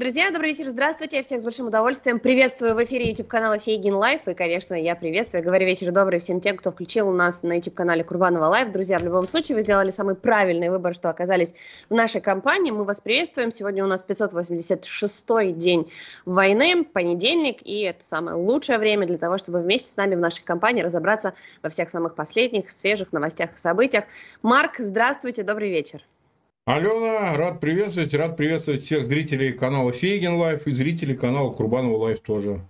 Друзья, добрый вечер, здравствуйте, я всех с большим удовольствием приветствую в эфире YouTube-канала Фейгин Live, и, конечно, я приветствую, говорю вечер добрый всем тем, кто включил у нас на YouTube-канале Курбанова Live. Друзья, в любом случае, вы сделали самый правильный выбор, что оказались в нашей компании, мы вас приветствуем, сегодня у нас 586-й день войны, понедельник, и это самое лучшее время для того, чтобы вместе с нами в нашей компании разобраться во всех самых последних, свежих новостях и событиях. Марк, здравствуйте, добрый вечер. Алена, рад приветствовать, рад приветствовать всех зрителей канала Фейгин Live и зрителей канала Курбанова Live тоже.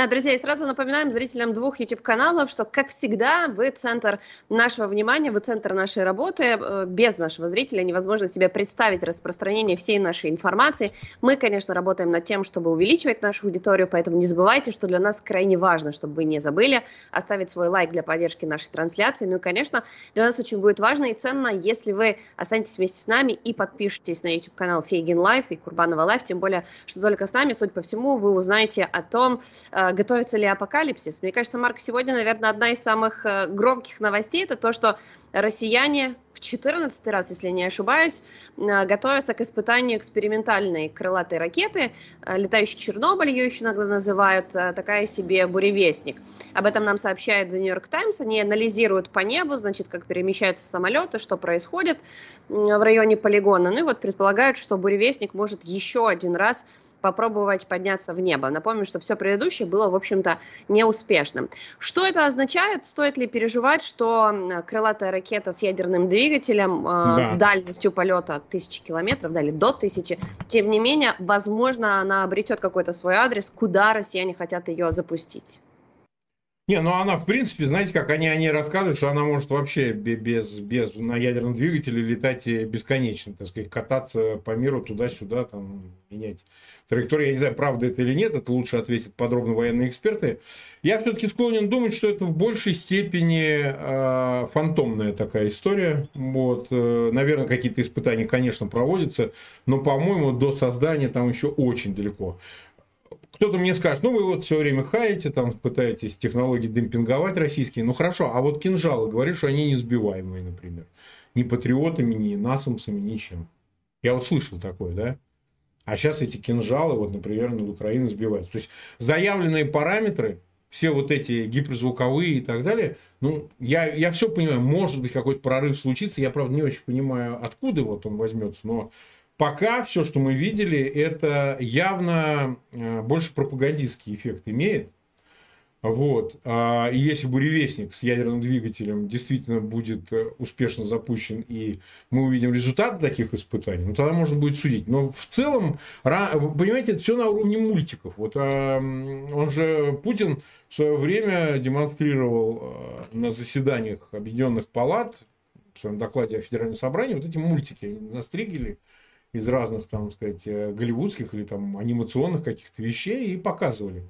Да, друзья, и сразу напоминаем зрителям двух YouTube-каналов, что, как всегда, вы центр нашего внимания, вы центр нашей работы. Э, без нашего зрителя невозможно себе представить распространение всей нашей информации. Мы, конечно, работаем над тем, чтобы увеличивать нашу аудиторию, поэтому не забывайте, что для нас крайне важно, чтобы вы не забыли оставить свой лайк для поддержки нашей трансляции. Ну и, конечно, для нас очень будет важно и ценно, если вы останетесь вместе с нами и подпишитесь на YouTube-канал Фейгин Live и Курбанова Live, тем более, что только с нами, судя по всему, вы узнаете о том, Э, готовится ли апокалипсис. Мне кажется, Марк, сегодня, наверное, одна из самых э, громких новостей, это то, что россияне в 14 раз, если не ошибаюсь, э, готовятся к испытанию экспериментальной крылатой ракеты, летающий Чернобыль, ее еще иногда называют, такая себе буревестник. Об этом нам сообщает The New York Times, они анализируют по небу, значит, как перемещаются самолеты, что происходит в районе полигона, ну и вот предполагают, что буревестник может еще один раз попробовать подняться в небо. Напомню, что все предыдущее было, в общем-то, неуспешным. Что это означает? Стоит ли переживать, что крылатая ракета с ядерным двигателем, э, да. с дальностью полета тысячи километров, да, или до тысячи, тем не менее, возможно, она обретет какой-то свой адрес, куда россияне хотят ее запустить? Не, ну она, в принципе, знаете, как они, они рассказывают, что она может вообще без, без на ядерном двигателе летать бесконечно, так сказать, кататься по миру туда-сюда, там, менять траекторию. Я не знаю, правда это или нет, это лучше ответят подробно военные эксперты. Я все-таки склонен думать, что это в большей степени э, фантомная такая история. Вот, э, наверное, какие-то испытания, конечно, проводятся, но, по-моему, до создания там еще очень далеко. Кто-то мне скажет, ну вы вот все время хаете, там пытаетесь технологии демпинговать российские. Ну хорошо, а вот кинжалы, говорят, что они не сбиваемые, например. Ни патриотами, ни насумсами, ничем. Я вот слышал такое, да? А сейчас эти кинжалы, вот, например, над Украиной сбиваются. То есть заявленные параметры, все вот эти гиперзвуковые и так далее, ну, я, я все понимаю, может быть, какой-то прорыв случится. Я, правда, не очень понимаю, откуда вот он возьмется, но Пока все, что мы видели, это явно э, больше пропагандистский эффект имеет. Вот. А, и если буревестник с ядерным двигателем действительно будет э, успешно запущен, и мы увидим результаты таких испытаний, ну тогда можно будет судить. Но в целом, понимаете, это все на уровне мультиков. Вот а, он же, Путин в свое время демонстрировал э, на заседаниях Объединенных Палат, в своем докладе о Федеральном собрании, вот эти мультики настригили из разных, там, сказать, э, голливудских или там анимационных каких-то вещей и показывали.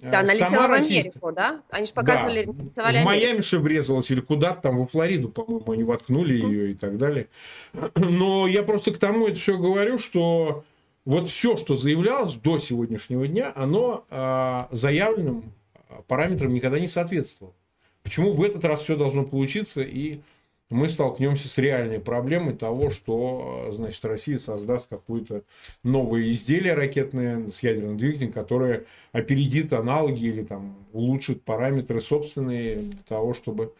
Э, да, она Сама летела в Америку, да? Они же показывали, да. рисовали В Майами же врезалась или куда-то там, во Флориду, по-моему, они воткнули ее и так далее. Но я просто к тому это все говорю, что вот все, что заявлялось до сегодняшнего дня, оно э, заявленным параметрам никогда не соответствовало. Почему в этот раз все должно получиться и мы столкнемся с реальной проблемой того, что значит, Россия создаст какое-то новое изделие ракетное с ядерным двигателем, которое опередит аналоги или там, улучшит параметры собственные для того, чтобы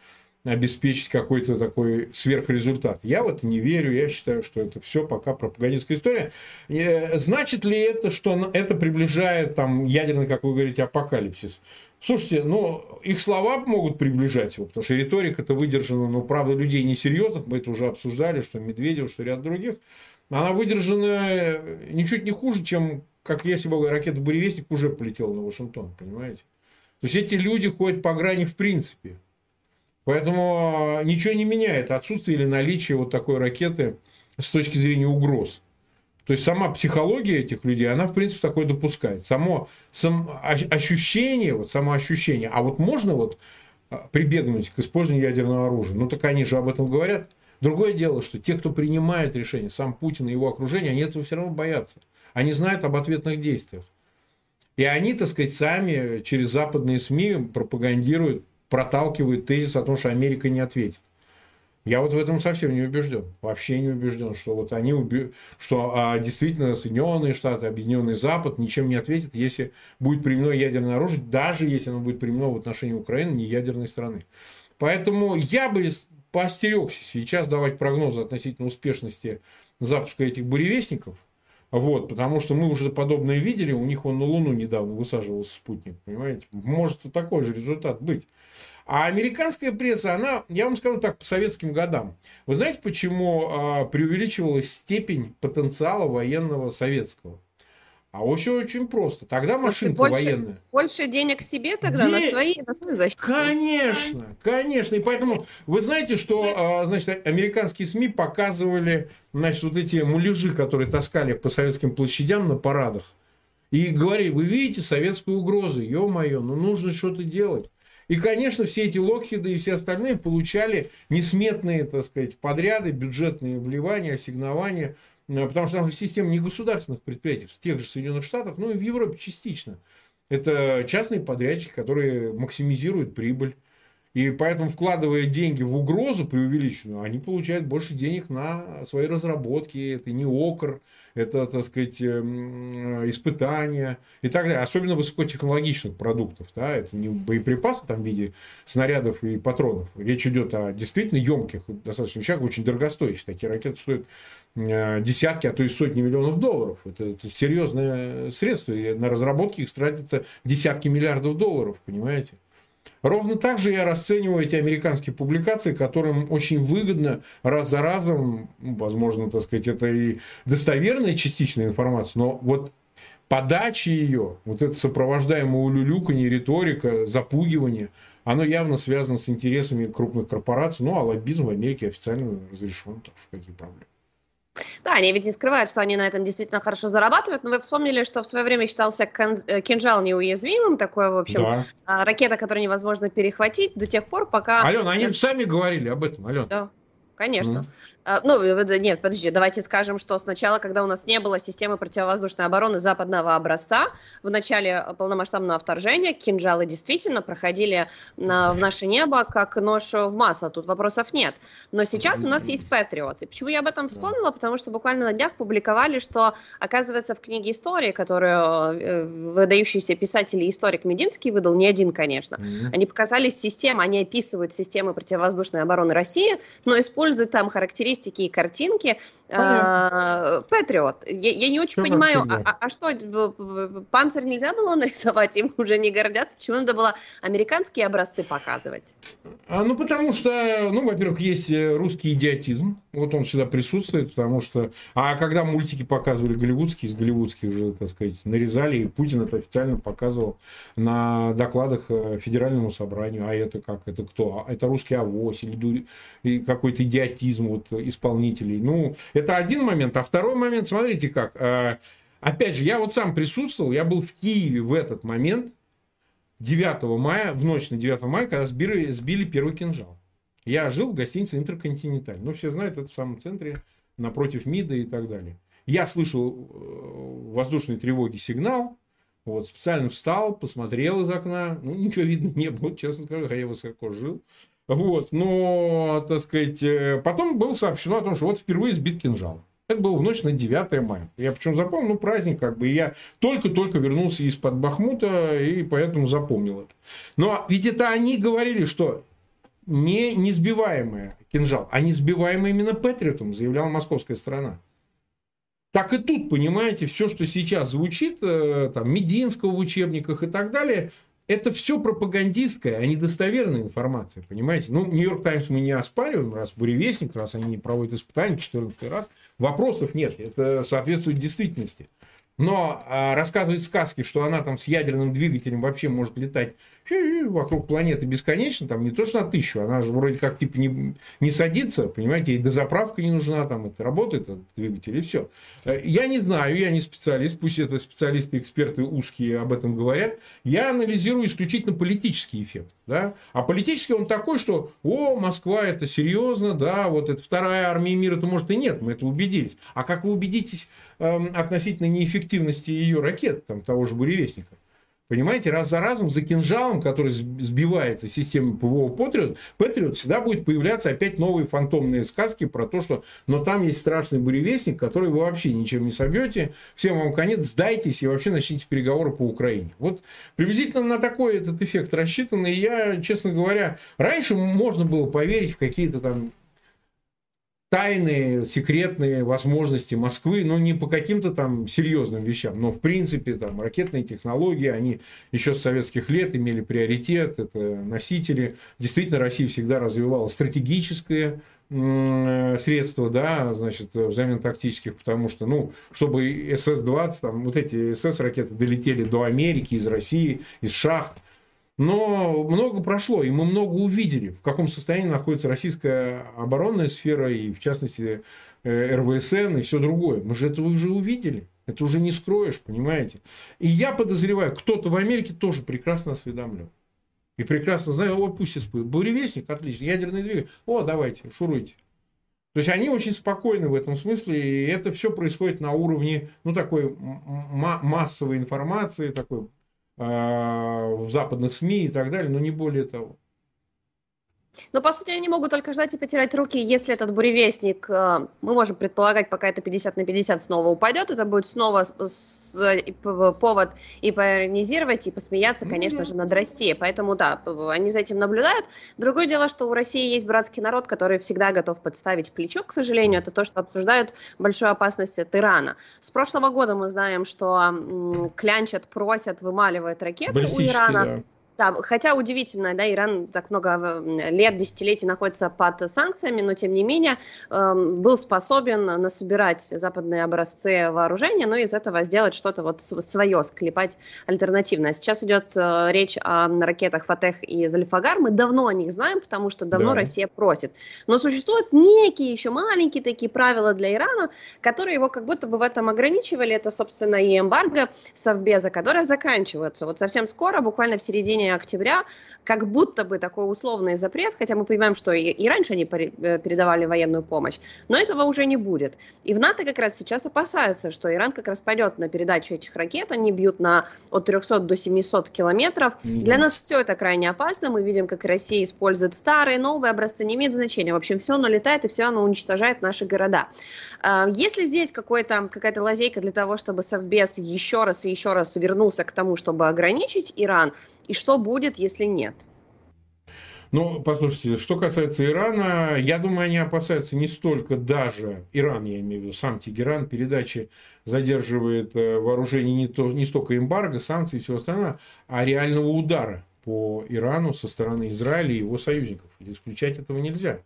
обеспечить какой-то такой сверхрезультат. Я в это не верю, я считаю, что это все пока пропагандистская история. Э, значит ли это, что это приближает там ядерный, как вы говорите, апокалипсис? Слушайте, ну, их слова могут приближать его, потому что риторика это выдержана, но, правда, людей несерьезных, мы это уже обсуждали, что Медведев, что ряд других, она выдержана ничуть не хуже, чем, как если бы ракета «Буревестник» уже полетела на Вашингтон, понимаете? То есть, эти люди ходят по грани в принципе. Поэтому ничего не меняет отсутствие или наличие вот такой ракеты с точки зрения угроз. То есть сама психология этих людей, она в принципе такое допускает. Само сам, ощущение, вот само ощущение, а вот можно вот а, прибегнуть к использованию ядерного оружия, ну так они же об этом говорят. Другое дело, что те, кто принимает решение, сам Путин и его окружение, они этого все равно боятся. Они знают об ответных действиях. И они, так сказать, сами через западные СМИ пропагандируют, проталкивают тезис о том, что Америка не ответит. Я вот в этом совсем не убежден. Вообще не убежден, что вот они уби... что а, действительно Соединенные Штаты, Объединенный Запад ничем не ответят, если будет применено ядерное оружие, даже если оно будет применено в отношении Украины, не ядерной страны. Поэтому я бы поостерегся сейчас давать прогнозы относительно успешности запуска этих буревестников. Вот, потому что мы уже подобное видели, у них он на Луну недавно высаживался спутник, понимаете? Может такой же результат быть. А американская пресса, она, я вам скажу так, по советским годам. Вы знаете, почему а, преувеличивалась степень потенциала военного советского? А очень очень просто. Тогда машинка больше, военная. Больше денег себе тогда Де... на свои, на свою защиту. Конечно, конечно. И поэтому вы знаете, что а, значит, американские СМИ показывали значит, вот эти муляжи, которые таскали по советским площадям на парадах. И говорили, вы видите советскую угрозу, ё-моё, ну нужно что-то делать. И, конечно, все эти Локхиды и все остальные получали несметные, так сказать, подряды, бюджетные вливания, ассигнования, э, потому что там же система не государственных предприятий, в тех же Соединенных Штатах, ну и в Европе частично. Это частные подрядчики, которые максимизируют прибыль. И поэтому, вкладывая деньги в угрозу преувеличенную, они получают больше денег на свои разработки. Это не окр, это, так сказать, эм, испытания и так далее. Особенно высокотехнологичных продуктов. Да? Это не боеприпасы там, в виде снарядов и патронов. Речь идет о действительно емких достаточно вещах, очень дорогостоящих. Такие ракеты стоят э, десятки, а то и сотни миллионов долларов. Это, это серьезное средство. И на разработки их тратится десятки миллиардов долларов, понимаете? Ровно так же я расцениваю эти американские публикации, которым очень выгодно раз за разом, ну, возможно, так сказать, это и достоверная частичная информация, но вот подача ее, вот это сопровождаемое улюлюканье, риторика, запугивание, оно явно связано с интересами крупных корпораций. Ну, а лоббизм в Америке официально разрешен, так что какие проблемы. Да, они ведь не скрывают, что они на этом действительно хорошо зарабатывают, но вы вспомнили, что в свое время считался э, кинжал неуязвимым, такое, в общем, да. А, ракета, которую невозможно перехватить до тех пор, пока... Алена, они сами говорили об этом, Алена. Да, конечно. Mm. А, ну, нет, подожди, давайте скажем, что сначала, когда у нас не было системы противовоздушной обороны западного образца, в начале полномасштабного вторжения кинжалы действительно проходили на, в наше небо как нож в масло, тут вопросов нет. Но сейчас у нас есть. И почему я об этом вспомнила? Потому что буквально на днях публиковали, что, оказывается, в книге истории, которую э, выдающийся писатель и историк Мединский выдал, не один, конечно, mm-hmm. они показали систему, они описывают системы противовоздушной обороны России, но используют там характеристики и картинки Патриот. Я, я не очень Все понимаю, а, а, а что, панцирь нельзя было нарисовать, им уже не гордятся, почему надо было американские образцы показывать? А, ну, потому что, ну, во-первых, есть э, русский идиотизм, вот он всегда присутствует, потому что, а когда мультики показывали голливудские, из голливудских уже, так сказать, нарезали, и Путин это официально показывал на докладах э, Федеральному собранию, а это как, это кто? А это русский авось или какой-то идиотизм вот исполнителей. Ну, это один момент. А второй момент, смотрите как. Э, опять же, я вот сам присутствовал, я был в Киеве в этот момент, 9 мая, в ночь на 9 мая, когда сбили, сбили первый кинжал. Я жил в гостинице Интерконтиненталь. Ну, все знают, это в самом центре, напротив МИДа и так далее. Я слышал э, воздушной тревоги сигнал, вот, специально встал, посмотрел из окна. Ну, ничего видно не было, честно скажу, я высоко жил. Вот, но, так сказать, э, потом было сообщено о том, что вот впервые сбит кинжал. Это было в ночь на 9 мая. Я почему запомнил, ну, праздник как бы. Я только-только вернулся из-под Бахмута, и поэтому запомнил это. Но ведь это они говорили, что не несбиваемый кинжал, а несбиваемый именно Патриотом, заявляла московская сторона. Так и тут, понимаете, все, что сейчас звучит, э, там, Мединского в учебниках и так далее, это все пропагандистская, а не достоверная информация, понимаете? Ну, Нью-Йорк Таймс мы не оспариваем, раз буревестник, раз они проводят испытания 14 раз. Вопросов нет, это соответствует действительности. Но а, рассказывать сказки, что она там с ядерным двигателем вообще может летать вокруг планеты бесконечно, там не то, что на тысячу, она же вроде как типа не, не садится, понимаете, и дозаправка не нужна, там это работает этот двигатель, и все. Э, я не знаю, я не специалист, пусть это специалисты, эксперты узкие об этом говорят, я анализирую исключительно политический эффект. Да? А политический он такой, что, о, Москва, это серьезно, да, вот это вторая армия мира, то может и нет, мы это убедились. А как вы убедитесь эм, относительно неэффективности ее ракет, там, того же буревестника? Понимаете, раз за разом за кинжалом, который сбивается системой ПВО Патриот, Патриот всегда будет появляться опять новые фантомные сказки про то, что но там есть страшный буревестник, который вы вообще ничем не собьете, всем вам конец, сдайтесь и вообще начните переговоры по Украине. Вот приблизительно на такой этот эффект рассчитан, и я, честно говоря, раньше можно было поверить в какие-то там тайные, секретные возможности Москвы, но не по каким-то там серьезным вещам, но в принципе там ракетные технологии, они еще с советских лет имели приоритет, это носители. Действительно, Россия всегда развивала стратегическое средства, да, значит, взамен тактических, потому что, ну, чтобы СС-20, там, вот эти СС-ракеты долетели до Америки, из России, из шахт, но много прошло, и мы много увидели, в каком состоянии находится российская оборонная сфера, и в частности э, РВСН и все другое. Мы же это уже увидели. Это уже не скроешь, понимаете? И я подозреваю, кто-то в Америке тоже прекрасно осведомлен. И прекрасно знаю, о, пусть испытывает. Буревестник, отлично, ядерный двигатель. О, давайте, шуруйте. То есть они очень спокойны в этом смысле, и это все происходит на уровне, ну, такой массовой информации, такой в западных СМИ и так далее, но не более того. Но, по сути, они могут только ждать и потирать руки, если этот буревестник, э, мы можем предполагать, пока это 50 на 50 снова упадет, это будет снова повод и поиронизировать, и посмеяться, ну конечно же, над Россией. Поэтому, да, они за этим наблюдают. Другое дело, что у России есть братский народ, который всегда готов подставить плечо, к сожалению, это то, что обсуждают большую опасность от Ирана. С прошлого года мы знаем, что клянчат, просят, вымаливают ракеты у Ирана. Да да, хотя удивительно, да, Иран так много лет, десятилетий находится под санкциями, но тем не менее э, был способен насобирать западные образцы вооружения, но из этого сделать что-то вот свое, склепать альтернативное. Сейчас идет э, речь о ракетах Фатех и Зальфагар. Мы давно о них знаем, потому что давно да. Россия просит. Но существуют некие еще маленькие такие правила для Ирана, которые его как будто бы в этом ограничивали. Это, собственно, и эмбарго Совбеза, которая заканчивается. Вот совсем скоро, буквально в середине октября, как будто бы такой условный запрет, хотя мы понимаем, что и, и раньше они э, передавали военную помощь, но этого уже не будет. И в НАТО как раз сейчас опасаются, что Иран как раз пойдет на передачу этих ракет, они бьют на от 300 до 700 километров. Mm-hmm. Для нас все это крайне опасно, мы видим, как Россия использует старые, новые образцы, не имеет значения. В общем, все налетает и все оно уничтожает наши города. А, если здесь какой-то, какая-то лазейка для того, чтобы Совбез еще раз и еще раз вернулся к тому, чтобы ограничить Иран, и что будет, если нет? Ну, послушайте, что касается Ирана, я думаю, они опасаются не столько даже, Иран, я имею в виду, сам Тегеран, передачи задерживает э, вооружение не, то, не столько эмбарго, санкций и всего остального, а реального удара по Ирану со стороны Израиля и его союзников. Исключать этого нельзя.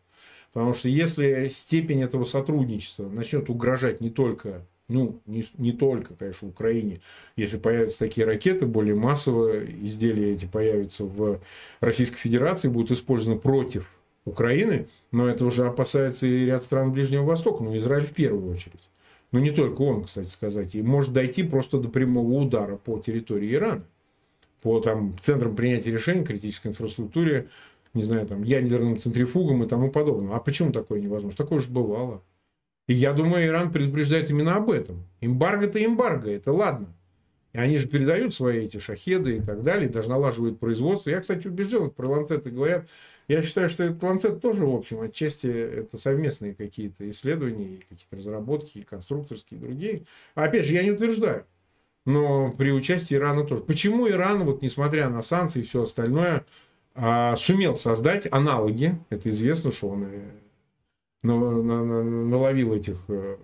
Потому что если степень этого сотрудничества начнет угрожать не только ну, не, не только, конечно, Украине. Если появятся такие ракеты, более массовые изделия эти появятся в Российской Федерации, будут использованы против Украины, но это уже опасается и ряд стран Ближнего Востока, ну, Израиль в первую очередь. Но не только он, кстати сказать. И может дойти просто до прямого удара по территории Ирана, по там, центрам принятия решений, критической инфраструктуре, не знаю, там, ядерным центрифугам и тому подобное. А почему такое невозможно? Такое уже бывало. И я думаю, Иран предупреждает именно об этом. Эмбарго-то эмбарго, это ладно. И они же передают свои эти шахеды и так далее, даже налаживают производство. Я, кстати, убежден, про ланцеты говорят. Я считаю, что этот ланцет тоже, в общем, отчасти это совместные какие-то исследования, какие-то разработки, конструкторские и другие. А опять же, я не утверждаю. Но при участии Ирана тоже. Почему Иран, вот несмотря на санкции и все остальное, а, сумел создать аналоги, это известно, что он наловил этих э,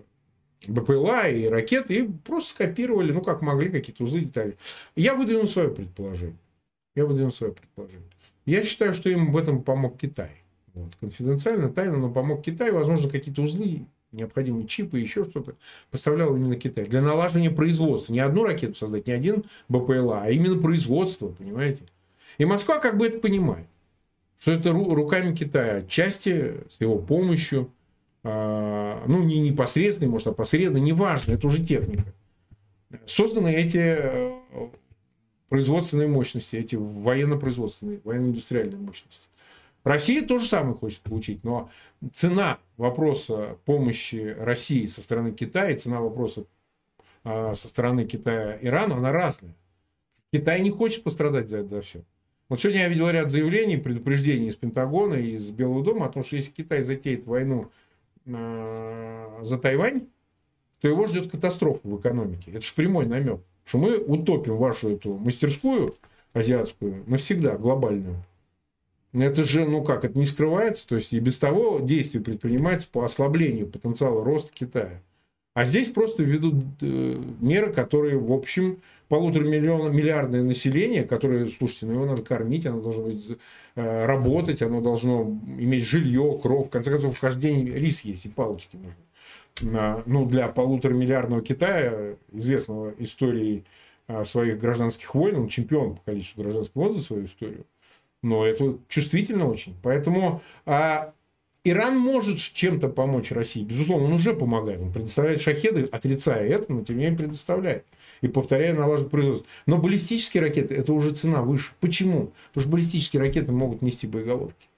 БПЛА и ракет, и просто скопировали, ну, как могли, какие-то узлы, детали. Я выдвинул свое предположение. Я выдвинул свое предположение. Я считаю, что им в этом помог Китай. Вот. Конфиденциально, тайно, но помог Китай. Возможно, какие-то узлы, необходимые чипы, еще что-то поставлял именно Китай. Для налаживания производства. Не одну ракету создать, не один БПЛА, а именно производство, понимаете? И Москва как бы это понимает что это руками Китая, отчасти с его помощью, а, ну, не непосредственно, может, а посредственно, неважно, это уже техника. Созданы эти э, производственные мощности, эти военно-производственные, военно-индустриальные мощности. Россия тоже самое хочет получить, но цена вопроса помощи России со стороны Китая, цена вопроса а, со стороны Китая Ирану, она разная. Китай не хочет пострадать за это за все. Вот сегодня я видел ряд заявлений, предупреждений из Пентагона и из Белого дома о том, что если Китай затеет войну э, за Тайвань, то его ждет катастрофа в экономике. Это же прямой намек, что мы утопим вашу эту мастерскую азиатскую навсегда, глобальную. Это же, ну как, это не скрывается. То есть и без того действия предпринимается по ослаблению потенциала роста Китая. А здесь просто ведут э, меры, которые, в общем, полутора миллиона, миллиардное население, которое, слушайте, ну его надо кормить, оно должно быть, э, работать, оно должно иметь жилье, кров. В конце концов, день рис есть и палочки нужны. Ну, для полутора миллиардного Китая, известного историей э, своих гражданских войн, он чемпион по количеству гражданских войн за свою историю. Но это чувствительно очень. Поэтому а, Иран может чем-то помочь России. Безусловно, он уже помогает. Он предоставляет шахеды, отрицая это, но тем не менее предоставляет. И повторяя, налаживает производство. Но баллистические ракеты, это уже цена выше. Почему? Потому что баллистические ракеты могут нести боеголовки.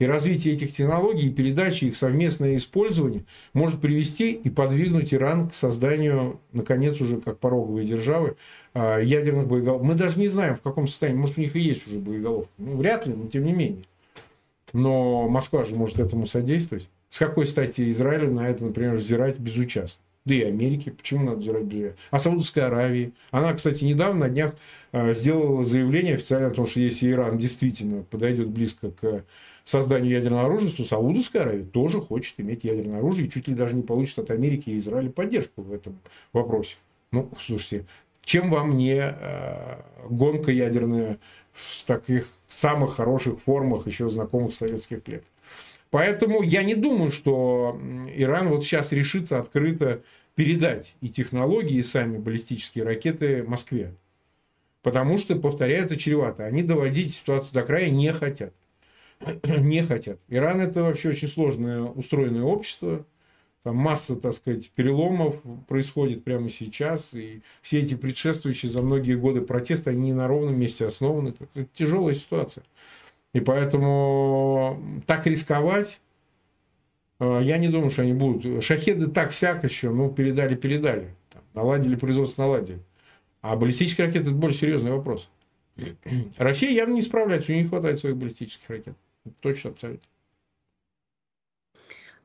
И развитие этих технологий, и передачи, их совместное использование может привести и подвигнуть Иран к созданию, наконец, уже как пороговой державы, а, ядерных боеголовок. Мы даже не знаем, в каком состоянии. Может, у них и есть уже боеголовки. Ну, вряд ли, но тем не менее. Но Москва же может этому содействовать. С какой стати Израилю на это, например, взирать безучастно? Да и Америки. Почему надо взирать безучастно? А Саудовской Аравии. Она, кстати, недавно на днях э, сделала заявление официально о том, что если Иран действительно подойдет близко к созданию ядерного оружия, то Саудовская Аравия тоже хочет иметь ядерное оружие и чуть ли даже не получит от Америки и Израиля поддержку в этом вопросе. Ну, слушайте, чем вам не э, гонка ядерная в таких самых хороших формах, еще знакомых советских лет. Поэтому я не думаю, что Иран вот сейчас решится открыто передать и технологии, и сами баллистические ракеты Москве. Потому что, повторяю, это чревато. Они доводить ситуацию до края не хотят. не хотят. Иран это вообще очень сложное устроенное общество. Там масса, так сказать, переломов происходит прямо сейчас. И все эти предшествующие за многие годы протесты, они не на ровном месте основаны. Это, это тяжелая ситуация. И поэтому так рисковать, э, я не думаю, что они будут. Шахеды так всяк еще, ну, передали-передали. Наладили производство, наладили. А баллистические ракеты – это более серьезный вопрос. Россия явно не справляется, у нее не хватает своих баллистических ракет. Точно, абсолютно.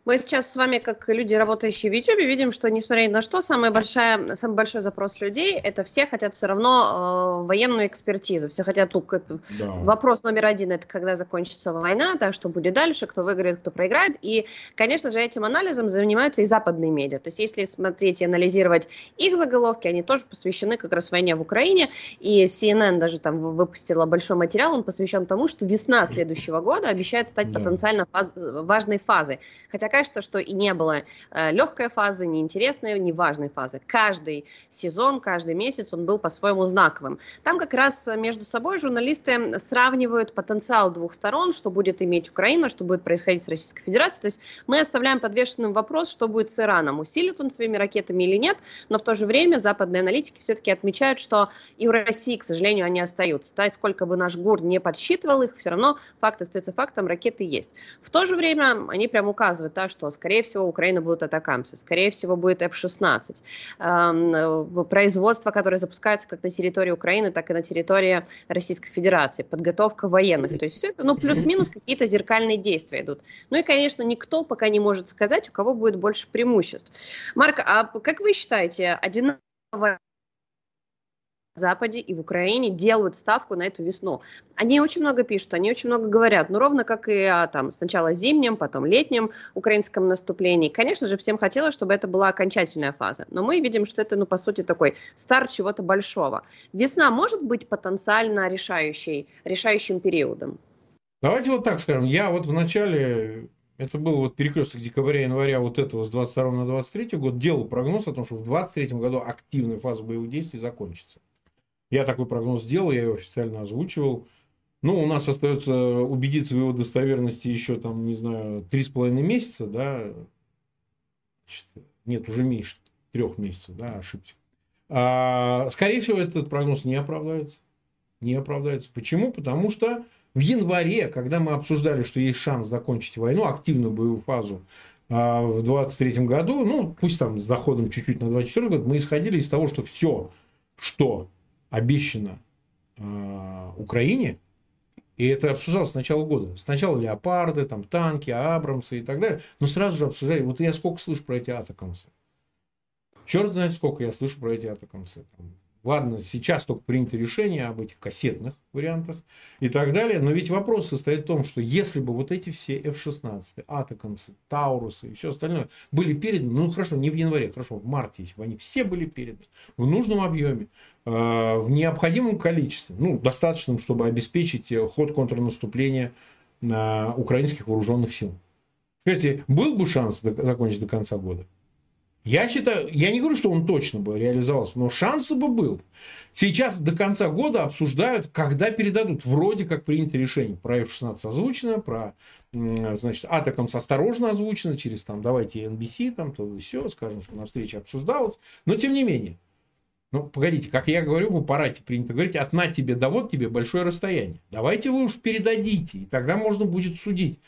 Мы сейчас с вами, как люди, работающие в YouTube, видим, что, несмотря ни на что, самая большая, самый большой запрос людей – это все хотят все равно э, военную экспертизу. Все хотят тут да. вопрос номер один – это когда закончится война, да, что будет дальше, кто выиграет, кто проиграет. И, конечно же, этим анализом занимаются и западные медиа. То есть, если смотреть и анализировать их заголовки, они тоже посвящены как раз войне в Украине. И CNN даже там выпустила большой материал, он посвящен тому, что весна следующего года обещает стать да. потенциально фаз, важной фазой. Хотя, кажется, что и не было э, легкой фазы, неинтересной, неважной фазы. Каждый сезон, каждый месяц он был по-своему знаковым. Там как раз между собой журналисты сравнивают потенциал двух сторон, что будет иметь Украина, что будет происходить с Российской Федерацией. То есть мы оставляем подвешенным вопрос, что будет с Ираном, усилит он своими ракетами или нет, но в то же время западные аналитики все-таки отмечают, что и у России, к сожалению, они остаются. Да, и сколько бы наш ГУР не подсчитывал их, все равно факт остается фактом, ракеты есть. В то же время они прям указывают, да, что, скорее всего, Украина будут атакамсы, скорее всего, будет F-16. Эм, производство, которое запускается как на территории Украины, так и на территории Российской Федерации, подготовка военных. То есть все это, ну, плюс-минус какие-то зеркальные действия идут. Ну и, конечно, никто пока не может сказать, у кого будет больше преимуществ. Марк, а как вы считаете, одинаковая Западе и в Украине делают ставку на эту весну. Они очень много пишут, они очень много говорят, ну ровно как и о там, сначала зимнем, потом летнем украинском наступлении. Конечно же, всем хотелось, чтобы это была окончательная фаза, но мы видим, что это, ну, по сути, такой старт чего-то большого. Весна может быть потенциально решающей, решающим периодом? Давайте вот так скажем. Я вот в начале это был вот перекресток декабря-января вот этого с 22 на 23 год, делал прогноз о том, что в 23 году активная фаза боевых действий закончится. Я такой прогноз сделал, я его официально озвучивал. Ну, у нас остается убедиться в его достоверности еще, там, не знаю, три с половиной месяца, да. Нет, уже меньше трех месяцев, да, ошибся. А, скорее всего, этот прогноз не оправдается. Не оправдается. Почему? Потому что в январе, когда мы обсуждали, что есть шанс закончить войну, активную боевую фазу а, в 23 году, ну, пусть там с доходом чуть-чуть на 24 год, мы исходили из того, что все, что обещано э, Украине, и это обсуждалось с начала года. Сначала леопарды, там, танки, Абрамсы и так далее. Но сразу же обсуждали. Вот я сколько слышу про эти атакамсы. Черт знает, сколько я слышу про эти атакамсы. Ладно, сейчас только принято решение об этих кассетных вариантах и так далее. Но ведь вопрос состоит в том, что если бы вот эти все F-16, Атакамсы, Таурусы и все остальное были переданы, ну хорошо, не в январе, хорошо, в марте, если бы они все были переданы в нужном объеме, э, в необходимом количестве, ну, достаточном, чтобы обеспечить э, ход контрнаступления на украинских вооруженных сил. Скажите, был бы шанс закончить до конца года? Я считаю, я не говорю, что он точно бы реализовался, но шанс бы был. Сейчас до конца года обсуждают, когда передадут. Вроде как принято решение. Про F-16 озвучено, про значит, Атакамс осторожно озвучено, через там давайте NBC, там то и все, скажем, что на встрече обсуждалось. Но тем не менее. Ну, погодите, как я говорю, в аппарате принято говорить, от на тебе да вот тебе большое расстояние. Давайте вы уж передадите, и тогда можно будет судить.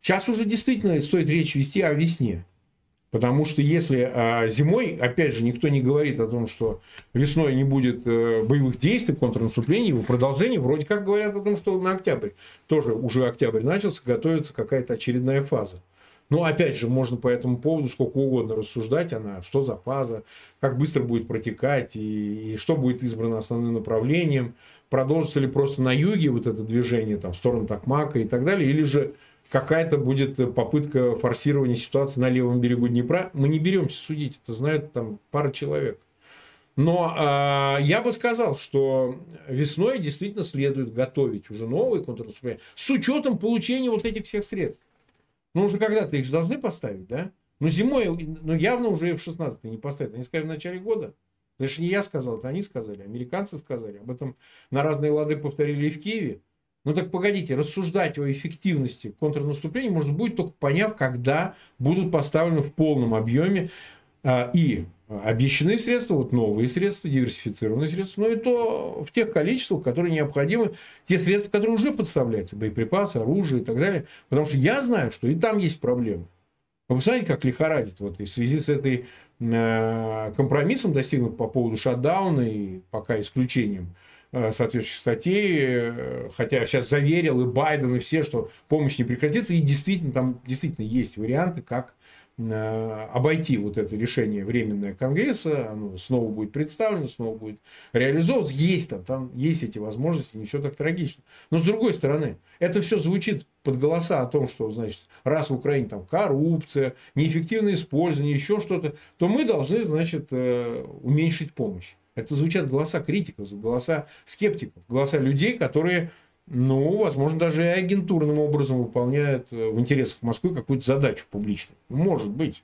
Сейчас уже действительно стоит речь вести о весне. Потому что если а, зимой, опять же, никто не говорит о том, что весной не будет э, боевых действий, контрнаступлений, его продолжение, вроде как говорят о том, что на октябрь, тоже уже октябрь начался, готовится какая-то очередная фаза. Но опять же, можно по этому поводу сколько угодно рассуждать, она, что за фаза, как быстро будет протекать, и, и что будет избрано основным направлением, продолжится ли просто на юге вот это движение там, в сторону Такмака и так далее, или же какая-то будет попытка форсирования ситуации на левом берегу Днепра. Мы не беремся судить, это знает там пара человек. Но э, я бы сказал, что весной действительно следует готовить уже новые контрнаступления с учетом получения вот этих всех средств. Ну, уже когда-то их же должны поставить, да? Но зимой, ну, явно уже F-16 не поставят. Они сказали в начале года. Это же не я сказал, это они сказали, американцы сказали. Об этом на разные лады повторили и в Киеве. Ну так погодите, рассуждать о эффективности контрнаступления можно будет только поняв, когда будут поставлены в полном объеме а, и обещанные средства, вот новые средства, диверсифицированные средства, но и то в тех количествах, которые необходимы, те средства, которые уже подставляются, боеприпасы, оружие и так далее. Потому что я знаю, что и там есть проблемы. Вы посмотрите, как лихорадит вот, и в связи с этой э, компромиссом достигнут по поводу шатдауна и пока исключением Э, соответствующих статей, э, хотя сейчас заверил и Байден, и все, что помощь не прекратится, и действительно там действительно есть варианты, как э, обойти вот это решение временное Конгресса, оно снова будет представлено, снова будет реализовываться. Есть там, там есть эти возможности, не все так трагично. Но с другой стороны, это все звучит под голоса о том, что, значит, раз в Украине там коррупция, неэффективное использование, еще что-то, то мы должны, значит, уменьшить помощь. Это звучат голоса критиков, голоса скептиков, голоса людей, которые, ну, возможно, даже и агентурным образом выполняют э, в интересах Москвы какую-то задачу публичную. Может быть.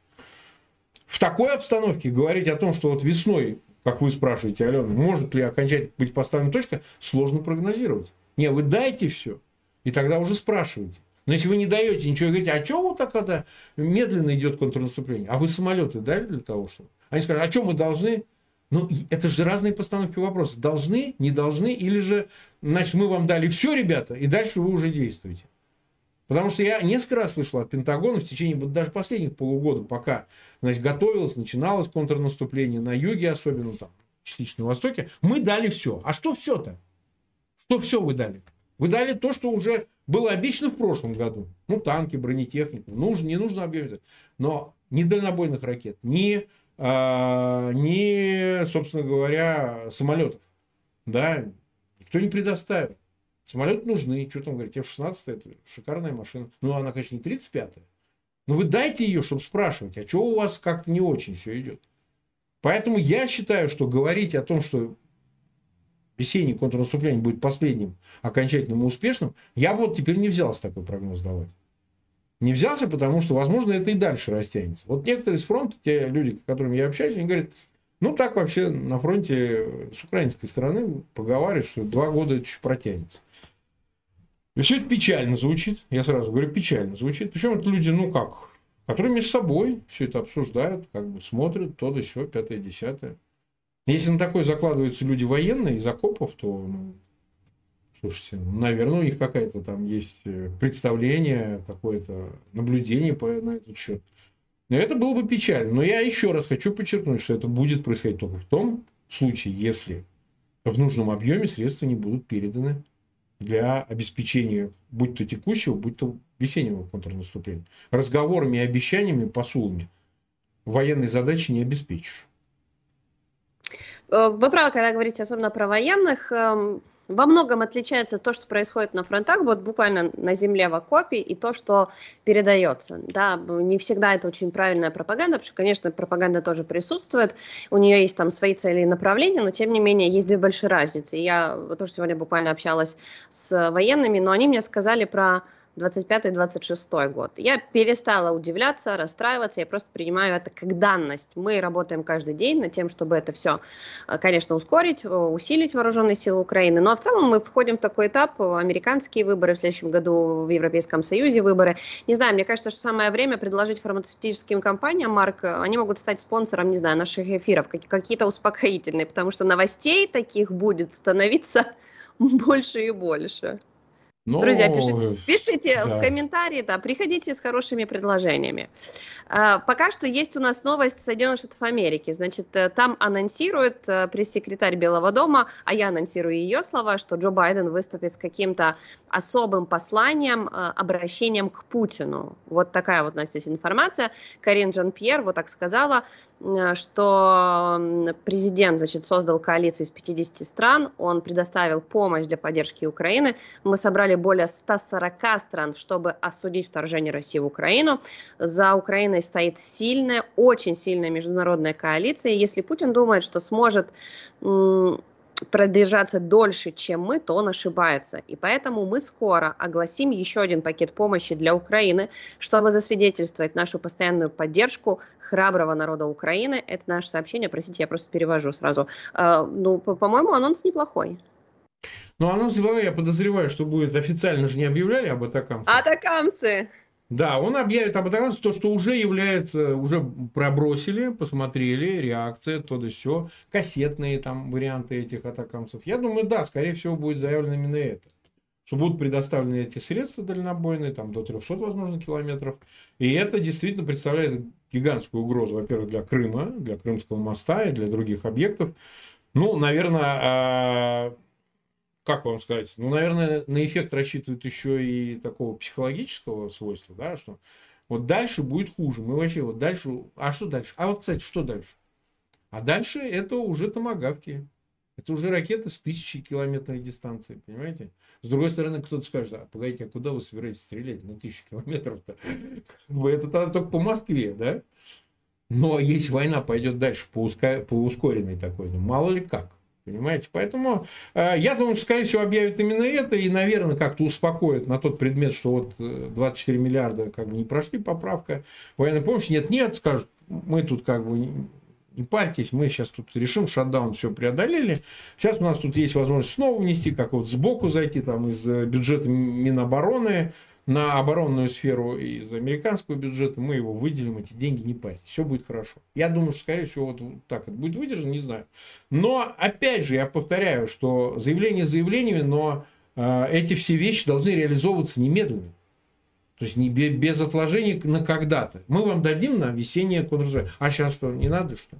В такой обстановке говорить о том, что вот весной, как вы спрашиваете, Алена, может ли окончательно быть поставлена точка, сложно прогнозировать. Не, вы дайте все, и тогда уже спрашивайте. Но если вы не даете ничего, говорите, а что вот так это медленно идет контрнаступление? А вы самолеты дали для того, чтобы... Они скажут, а что мы должны? Ну, это же разные постановки вопроса. Должны, не должны, или же, значит, мы вам дали все, ребята, и дальше вы уже действуете. Потому что я несколько раз слышал от Пентагона в течение вот даже последних полугода, пока значит, готовилось, начиналось контрнаступление на юге, особенно там, частично на востоке, мы дали все. А что все-то? Что все вы дали? Вы дали то, что уже было обещано в прошлом году. Ну, танки, бронетехнику. Нужно, не нужно объявить. Но ни дальнобойных ракет, ни ни, собственно говоря, самолетов. Да, никто не предоставит. Самолеты нужны. Что там говорить? F-16 это шикарная машина. Ну, она, конечно, не 35-я. Но вы дайте ее, чтобы спрашивать, а что у вас как-то не очень все идет. Поэтому я считаю, что говорить о том, что весеннее контрнаступление будет последним окончательным и успешным, я вот теперь не взялся такой прогноз давать не взялся, потому что, возможно, это и дальше растянется. Вот некоторые с фронта, те люди, с которыми я общаюсь, они говорят, ну, так вообще на фронте с украинской стороны поговаривают, что два года это еще протянется. И все это печально звучит, я сразу говорю, печально звучит. Причем это люди, ну как, которые между собой все это обсуждают, как бы смотрят, то да все, пятое, десятое. Если на такое закладываются люди военные из окопов, то ну, Слушайте, ну, наверное, у них какая-то там есть э, представление, какое-то наблюдение по, на этот счет. Но это было бы печально. Но я еще раз хочу подчеркнуть, что это будет происходить только в том случае, если в нужном объеме средства не будут переданы для обеспечения будь то текущего, будь то весеннего контрнаступления. Разговорами обещаниями, посулами военной задачи не обеспечишь. Э, вы правы, когда говорите особенно про военных. Во многом отличается то, что происходит на фронтах, вот буквально на земле в окопе, и то, что передается. Да, не всегда это очень правильная пропаганда, потому что, конечно, пропаганда тоже присутствует, у нее есть там свои цели и направления, но тем не менее есть две большие разницы. И я тоже сегодня буквально общалась с военными, но они мне сказали про 25-26 год. Я перестала удивляться, расстраиваться, я просто принимаю это как данность. Мы работаем каждый день над тем, чтобы это все, э, конечно, ускорить, э, усилить вооруженные силы Украины. Но в целом мы входим в такой этап, э, американские выборы в следующем году, в Европейском Союзе выборы. Не знаю, мне кажется, что самое время предложить фармацевтическим компаниям, Марк, они могут стать спонсором, не знаю, наших эфиров, какие-то успокоительные, потому что новостей таких будет становиться больше и больше. Но... Друзья, пишите, пишите да. в комментарии, да, приходите с хорошими предложениями. А, пока что есть у нас новость Соединенных Штатов Америки. Значит, э, там анонсирует э, пресс-секретарь Белого дома, а я анонсирую ее слова, что Джо Байден выступит с каким-то особым посланием, э, обращением к Путину. Вот такая вот у нас здесь информация. Карин Жан-Пьер вот так сказала. Э, что президент значит, создал коалицию из 50 стран, он предоставил помощь для поддержки Украины. Мы собрали более 140 стран, чтобы осудить вторжение России в Украину. За Украиной стоит сильная, очень сильная международная коалиция. Если Путин думает, что сможет продержаться дольше, чем мы, то он ошибается. И поэтому мы скоро огласим еще один пакет помощи для Украины, чтобы засвидетельствовать нашу постоянную поддержку храброго народа Украины. Это наше сообщение, простите, я просто перевожу сразу. Uh, ну, по-моему, анонс неплохой. Ну, анонс неплохой, я подозреваю, что будет официально же не объявляли об атакамсе. Атакамсы! Да, он объявит об этом, то, что уже является, уже пробросили, посмотрели, реакция, то да все, кассетные там варианты этих атакамцев. Я думаю, да, скорее всего, будет заявлено именно это. Что будут предоставлены эти средства дальнобойные, там до 300, возможно, километров. И это действительно представляет гигантскую угрозу, во-первых, для Крыма, для Крымского моста и для других объектов. Ну, наверное, а, как вам сказать, ну, наверное, на эффект рассчитывают еще и такого психологического свойства, да, что вот дальше будет хуже. Мы вообще вот дальше, а что дальше? А вот, кстати, что дальше? А дальше это уже томогавки. Это уже ракеты с тысячи километров дистанции, понимаете? С другой стороны, кто-то скажет, а погодите, а куда вы собираетесь стрелять на тысячу километров-то? Это тогда только по Москве, да? Но если война пойдет дальше по ускоренной такой, ну мало ли как. Понимаете? Поэтому э, я думаю, что, скорее всего, объявят именно это и, наверное, как-то успокоят на тот предмет, что вот 24 э, миллиарда как бы не прошли поправка военной помощи. Нет, нет, скажут, мы тут как бы не парьтесь, мы сейчас тут решим, шатдаун все преодолели. Сейчас у нас тут есть возможность снова внести, как вот сбоку зайти, там из э, бюджета Минобороны, на оборонную сферу из американского бюджета, мы его выделим, эти деньги не парьте, все будет хорошо. Я думаю, что, скорее всего, вот так это будет выдержано, не знаю. Но, опять же, я повторяю, что заявление заявлениями, но э, эти все вещи должны реализовываться немедленно. То есть не без отложений на когда-то. Мы вам дадим на весеннее контрразвитие. А сейчас что, не надо что?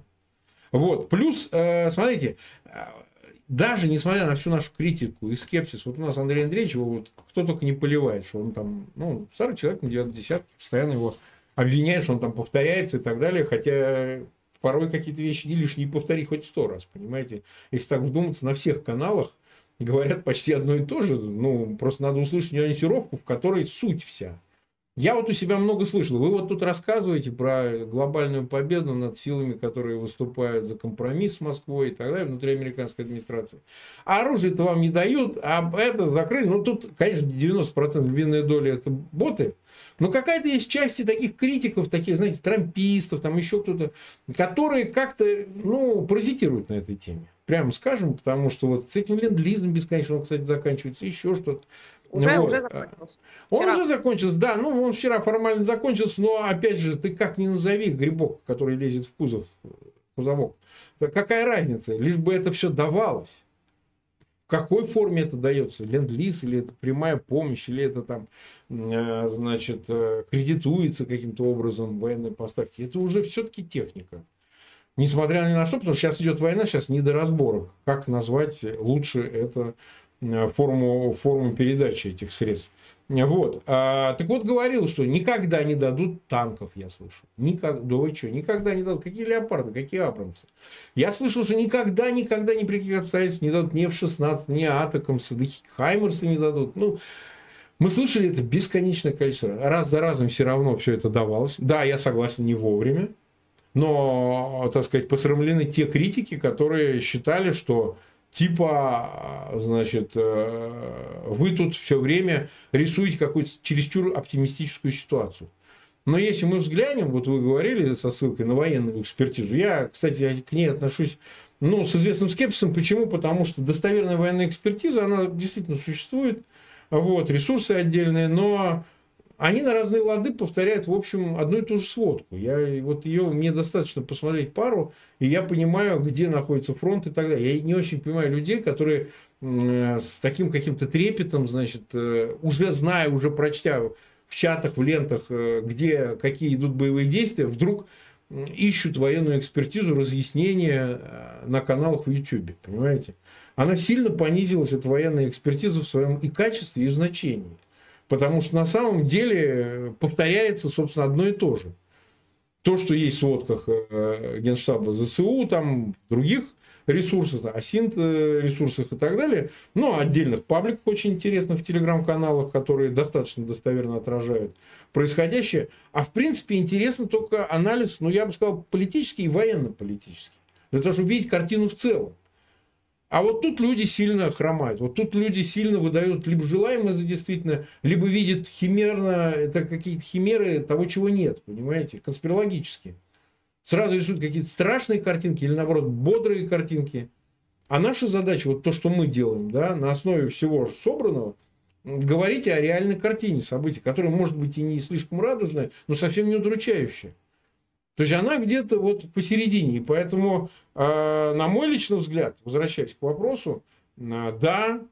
Вот. Плюс, э, смотрите, даже несмотря на всю нашу критику и скепсис, вот у нас Андрей Андреевич, его вот кто только не поливает, что он там, ну, старый человек на 9 десятке, постоянно его обвиняет, что он там повторяется и так далее, хотя порой какие-то вещи не лишь не повтори хоть сто раз, понимаете. Если так вдуматься, на всех каналах говорят почти одно и то же, ну, просто надо услышать нюансировку, в которой суть вся. Я вот у себя много слышал. Вы вот тут рассказываете про глобальную победу над силами, которые выступают за компромисс с Москвой и так далее, внутри американской администрации. А оружие-то вам не дают, а это закрыли. Ну, тут, конечно, 90% львиная доля это боты. Но какая-то есть части таких критиков, таких, знаете, трампистов, там еще кто-то, которые как-то, ну, паразитируют на этой теме. Прямо скажем, потому что вот с этим ленд-лизом бесконечно, он, кстати, заканчивается, еще что-то. Уже, вот. уже закончился. Он вчера. уже закончился, да. Ну, он вчера формально закончился, но, опять же, ты как ни назови грибок, который лезет в кузов, кузовок. Какая разница? Лишь бы это все давалось. В какой форме это дается? Ленд-лиз или это прямая помощь, или это там, э, значит, э, кредитуется каким-то образом военной поставки. Это уже все-таки техника. Несмотря ни на что, потому что сейчас идет война, сейчас не до разборок. Как назвать лучше это форму, форму передачи этих средств. Вот. А, так вот, говорил, что никогда не дадут танков, я слышал. Никак, да вы что, никогда не дадут. Какие леопарды, какие абрамсы? Я слышал, что никогда, никогда, ни при каких обстоятельствах не дадут ни F-16, ни Атакамсы, да Хаймерсы не дадут. Ну, мы слышали это бесконечное количество раз. Раз за разом все равно все это давалось. Да, я согласен, не вовремя. Но, так сказать, посрамлены те критики, которые считали, что типа, значит, э, вы тут все время рисуете какую-то чересчур оптимистическую ситуацию. Но если мы взглянем, вот вы говорили со ссылкой на военную экспертизу, я, кстати, к ней отношусь ну, с известным скепсисом. Почему? Потому что достоверная военная экспертиза, она действительно существует, вот, ресурсы отдельные, но они на разные лады повторяют, в общем, одну и ту же сводку. Я, вот ее, мне достаточно посмотреть пару, и я понимаю, где находится фронт и так далее. Я не очень понимаю людей, которые с таким каким-то трепетом, значит, э, уже зная, уже прочтя в чатах, в лентах, э, где какие идут боевые действия, вдруг ищут военную экспертизу, разъяснения э, на каналах в YouTube, понимаете? Она сильно понизилась, эта военная экспертиза в своем и качестве, и в значении. Потому что на самом деле повторяется, собственно, одно и то же. То, что есть в сводках э, Генштаба ЗСУ, там других ресурсах, ОСИНТ э, ресурсах и так далее, но отдельных пабликах очень интересных в телеграм-каналах, которые достаточно достоверно отражают происходящее. А в принципе интересно только анализ, ну я бы сказал, политический и военно-политический. Для того, чтобы видеть картину в целом. А вот тут люди сильно хромают. Вот тут люди сильно выдают либо желаемое за действительно, либо видят химерно, это какие-то химеры того, чего нет, понимаете, конспирологически. Сразу рисуют какие-то страшные картинки или, наоборот, бодрые картинки. А наша задача, вот то, что мы делаем, да, на основе всего собранного, говорить о реальной картине событий, которая может быть и не слишком радужная, но совсем не удручающая. То есть она где-то вот посередине. Поэтому, э, на мой личный взгляд, возвращаясь к вопросу, да,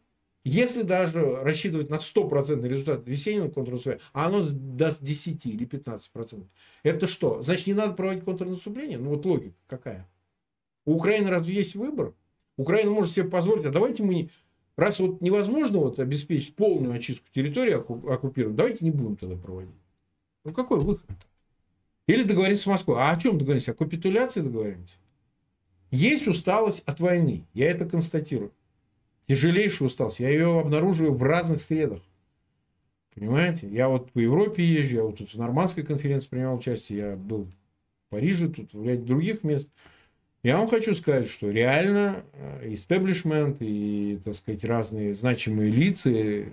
если даже рассчитывать на 100% результат весеннего контрнаступления, а оно даст 10 или 15%, это что? Значит, не надо проводить контрнаступление? Ну вот логика какая? У Украины разве есть выбор? Украина может себе позволить, а давайте мы не... Раз вот невозможно вот обеспечить полную очистку территории оккупированной, давайте не будем тогда проводить. Ну какой выход? -то? Или договориться с Москвой. А о чем договоримся? О капитуляции договоримся? Есть усталость от войны. Я это констатирую. Тяжелейшая усталость. Я ее обнаруживаю в разных средах. Понимаете? Я вот по Европе езжу, я вот тут в нормандской конференции принимал участие, я был в Париже, тут в ряде других мест. Я вам хочу сказать, что реально истеблишмент э, и, так сказать, разные значимые лица и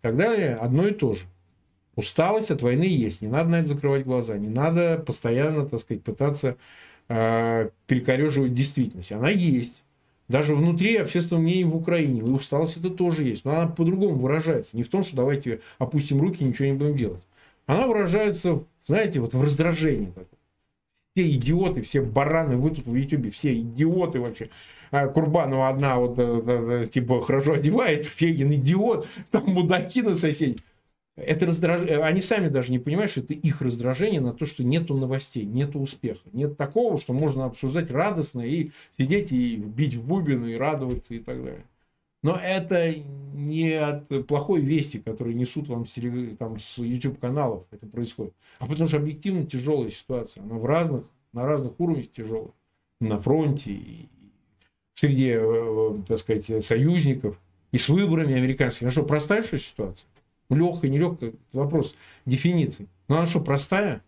так далее одно и то же. Усталость от войны есть, не надо на это закрывать глаза, не надо постоянно, так сказать, пытаться э, перекореживать действительность. Она есть. Даже внутри общественного мнения в Украине. И усталость это тоже есть. Но она по-другому выражается. Не в том, что давайте опустим руки и ничего не будем делать. Она выражается, знаете, вот в раздражении. Все идиоты, все бараны, вы тут в Ютубе, все идиоты вообще. А Курбанова одна вот э, э, э, типа хорошо одевается, Фегин идиот, там мудаки на соседей. Это раздраж... Э, они сами даже не понимают, что это их раздражение на то, что нету новостей, нету успеха. Нет такого, что можно обсуждать радостно и сидеть и бить в бубен и радоваться и так далее. Но это не от плохой вести, которые несут вам там, с YouTube-каналов это происходит, а потому что объективно тяжелая ситуация. Она в разных, на разных уровнях тяжелая. На фронте, и среди, э, э, так сказать, союзников, и с выборами американскими. Ну что, простая ситуация? Легкая, нелегкая, вопрос дефиниции. Но она что, простая?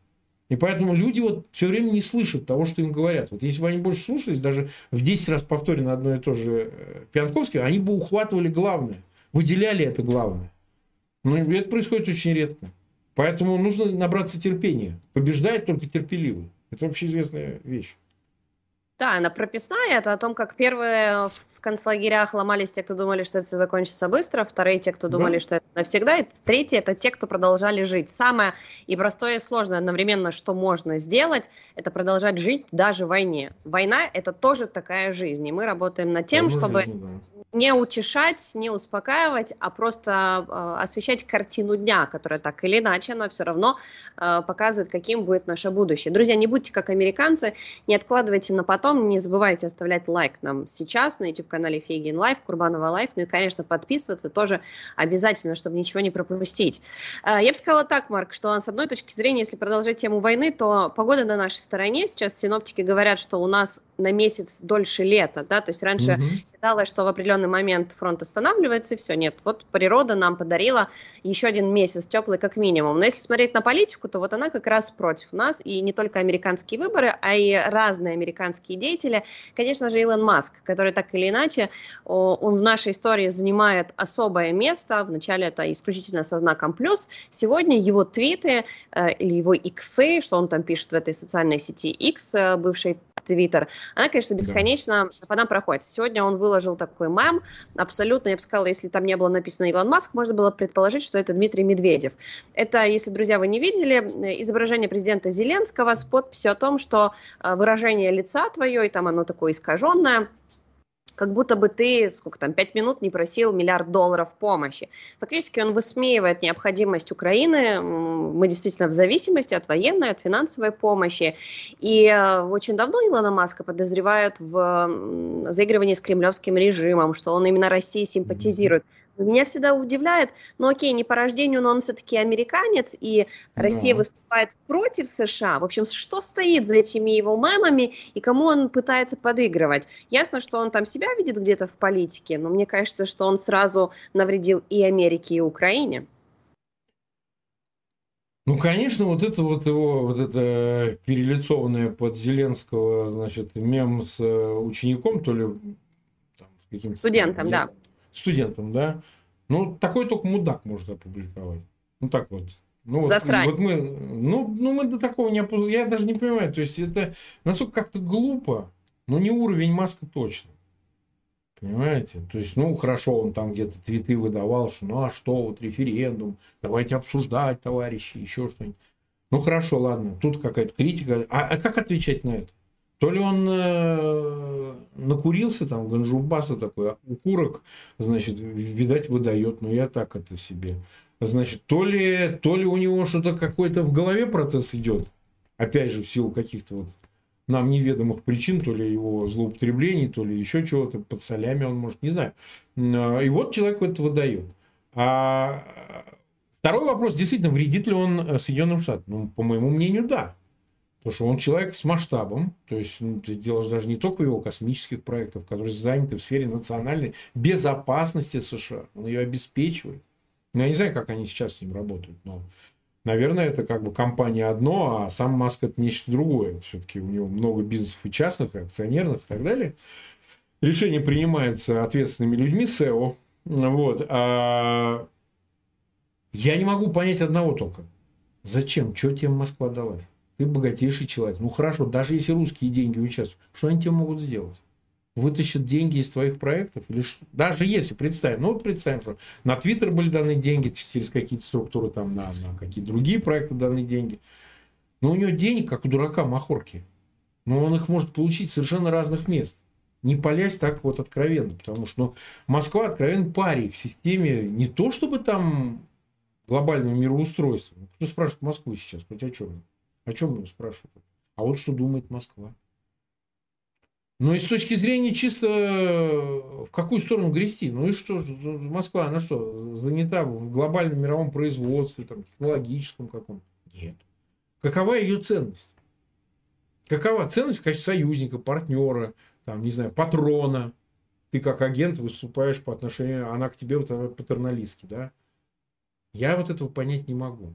И поэтому люди вот все время не слышат того, что им говорят. Вот если бы они больше слушались, даже в 10 раз повторено одно и то же э, Пьянковский, они бы ухватывали главное, выделяли это главное. Но это происходит очень редко. Поэтому нужно набраться терпения. Побеждает только терпеливый. Это общеизвестная вещь. Да, она прописная. Это о том, как первые в концлагерях ломались те, кто думали, что это все закончится быстро, вторые те, кто думали, да. что это навсегда, и третьи это те, кто продолжали жить. Самое и простое, и сложное одновременно, что можно сделать, это продолжать жить даже в войне. Война это тоже такая жизнь, и мы работаем над тем, Форма чтобы жизни, да. Не утешать, не успокаивать, а просто э, освещать картину дня, которая так или иначе, она все равно э, показывает, каким будет наше будущее. Друзья, не будьте как американцы, не откладывайте на потом, не забывайте оставлять лайк нам сейчас на YouTube-канале Фейгин Live, Курбанова Live, ну и, конечно, подписываться тоже обязательно, чтобы ничего не пропустить. Э, я бы сказала так, Марк, что с одной точки зрения, если продолжать тему войны, то погода на нашей стороне. Сейчас синоптики говорят, что у нас на месяц дольше лета, да, то есть раньше mm-hmm. Считалось, что в определенный момент фронт останавливается, и все, нет, вот природа нам подарила еще один месяц теплый как минимум. Но если смотреть на политику, то вот она как раз против нас, и не только американские выборы, а и разные американские деятели. Конечно же, Илон Маск, который так или иначе, он в нашей истории занимает особое место, вначале это исключительно со знаком плюс, сегодня его твиты э, или его иксы, что он там пишет в этой социальной сети X, э, бывшей Твиттер, она, конечно, бесконечно да. по нам проходит. Сегодня он выложил такой мем, абсолютно, я бы сказала, если там не было написано Илон Маск, можно было предположить, что это Дмитрий Медведев. Это, если, друзья, вы не видели, изображение президента Зеленского с подписью о том, что э, выражение лица твое, и там оно такое искаженное, как будто бы ты, сколько там, пять минут не просил миллиард долларов помощи. Фактически он высмеивает необходимость Украины, мы действительно в зависимости от военной, от финансовой помощи. И э, очень давно Илона Маска подозревают в заигрывании с кремлевским режимом, что он именно России симпатизирует. Меня всегда удивляет, ну окей, не по рождению, но он все-таки американец, и Россия да. выступает против США. В общем, что стоит за этими его мемами и кому он пытается подыгрывать? Ясно, что он там себя видит где-то в политике, но мне кажется, что он сразу навредил и Америке, и Украине. Ну, конечно, вот это вот его, вот это перелицованное под Зеленского, значит, мем с э, учеником, то ли там, каким-то... Студентом, да студентам, да. Ну, такой только мудак может опубликовать. Ну, так вот. Ну, Засрань. Вот мы, ну, ну, мы до такого не опускаем. Я даже не понимаю. То есть, это насколько как-то глупо, но не уровень Маска точно. Понимаете? То есть, ну, хорошо, он там где-то твиты выдавал, что ну, а что, вот референдум, давайте обсуждать, товарищи, еще что-нибудь. Ну, хорошо, ладно, тут какая-то критика. А, а как отвечать на это? То ли он э, накурился там, ганжубаса такой, а укурок, значит, видать, выдает, но я так это себе. Значит, то ли, то ли у него что-то какой-то в голове процесс идет, опять же, в силу каких-то вот нам неведомых причин, то ли его злоупотреблений, то ли еще чего-то, под солями он может, не знаю. Э, и вот человек это выдает. А второй вопрос, действительно, вредит ли он э, Соединенным Штатам? Ну, по моему мнению, да. Потому что он человек с масштабом, то есть ну, ты делаешь даже не только его космических проектов, которые заняты в сфере национальной безопасности США. Он ее обеспечивает. Ну, я не знаю, как они сейчас с ним работают, но, наверное, это как бы компания одно, а сам Маск это нечто другое. Все-таки у него много бизнесов и частных, и акционерных и так далее. Решения принимаются ответственными людьми, SEO. Вот. А я не могу понять одного только. Зачем? Что тебе Москва далась? Ты богатейший человек. Ну хорошо, даже если русские деньги участвуют, что они тебе могут сделать? Вытащат деньги из твоих проектов? Или что? Даже если представим, ну вот представим, что на Твиттер были даны деньги через какие-то структуры, там на, на какие-то другие проекты даны деньги. Но у него денег, как у дурака, махорки. Но он их может получить совершенно разных мест. Не палясь так вот откровенно, потому что ну, Москва откровенно парень в системе не то, чтобы там глобального мироустройства. Кто спрашивает Москву сейчас, хоть о чем? О чем его спрашивают? А вот что думает Москва. Ну и с точки зрения чисто э, в какую сторону грести? Ну и что? Москва, она что, занята в глобальном мировом производстве, там, технологическом каком-то? Нет. Какова ее ценность? Какова ценность в качестве союзника, партнера, там, не знаю, патрона? Ты как агент выступаешь по отношению, она к тебе вот патерналистски, да? Я вот этого понять не могу.